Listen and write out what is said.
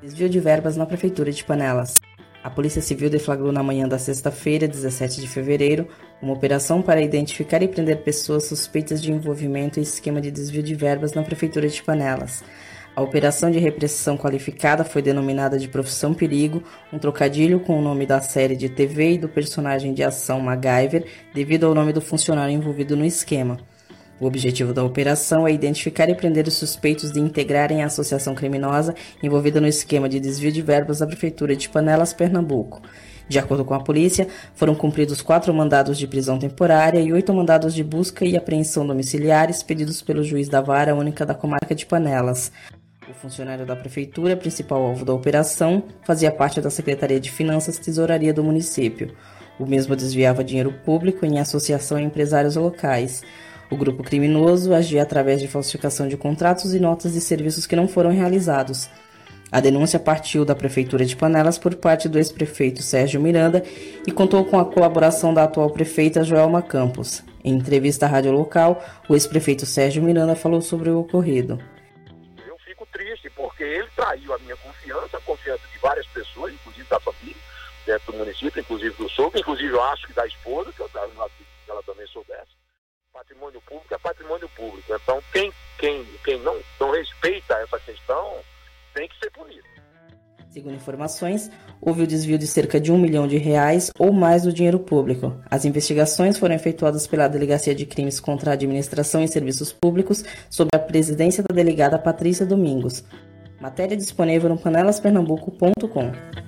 Desvio de verbas na Prefeitura de Panelas. A Polícia Civil deflagrou na manhã da sexta-feira, 17 de fevereiro, uma operação para identificar e prender pessoas suspeitas de envolvimento em esquema de desvio de verbas na Prefeitura de Panelas. A operação de repressão qualificada foi denominada de Profissão Perigo, um trocadilho com o nome da série de TV e do personagem de ação MacGyver, devido ao nome do funcionário envolvido no esquema. O objetivo da operação é identificar e prender os suspeitos de integrarem a associação criminosa envolvida no esquema de desvio de verbas da Prefeitura de Panelas, Pernambuco. De acordo com a polícia, foram cumpridos quatro mandados de prisão temporária e oito mandados de busca e apreensão domiciliares pedidos pelo juiz da vara única da comarca de Panelas. O funcionário da prefeitura, principal alvo da operação, fazia parte da Secretaria de Finanças e Tesouraria do município. O mesmo desviava dinheiro público em associação a empresários locais. O grupo criminoso agia através de falsificação de contratos e notas de serviços que não foram realizados. A denúncia partiu da Prefeitura de Panelas por parte do ex-prefeito Sérgio Miranda e contou com a colaboração da atual prefeita Joelma Campos. Em entrevista à rádio local, o ex-prefeito Sérgio Miranda falou sobre o ocorrido. Eu fico triste porque ele traiu a minha confiança, a confiança de várias pessoas, inclusive da família, dentro do município, inclusive do sogro, inclusive eu acho que da esposa, que eu, soubesse patrimônio público é patrimônio público. Então, quem, quem, quem não, não respeita essa questão tem que ser punido. Segundo informações, houve o desvio de cerca de um milhão de reais ou mais do dinheiro público. As investigações foram efetuadas pela Delegacia de Crimes contra a Administração e Serviços Públicos sob a presidência da delegada Patrícia Domingos. Matéria disponível no panelaspernambuco.com.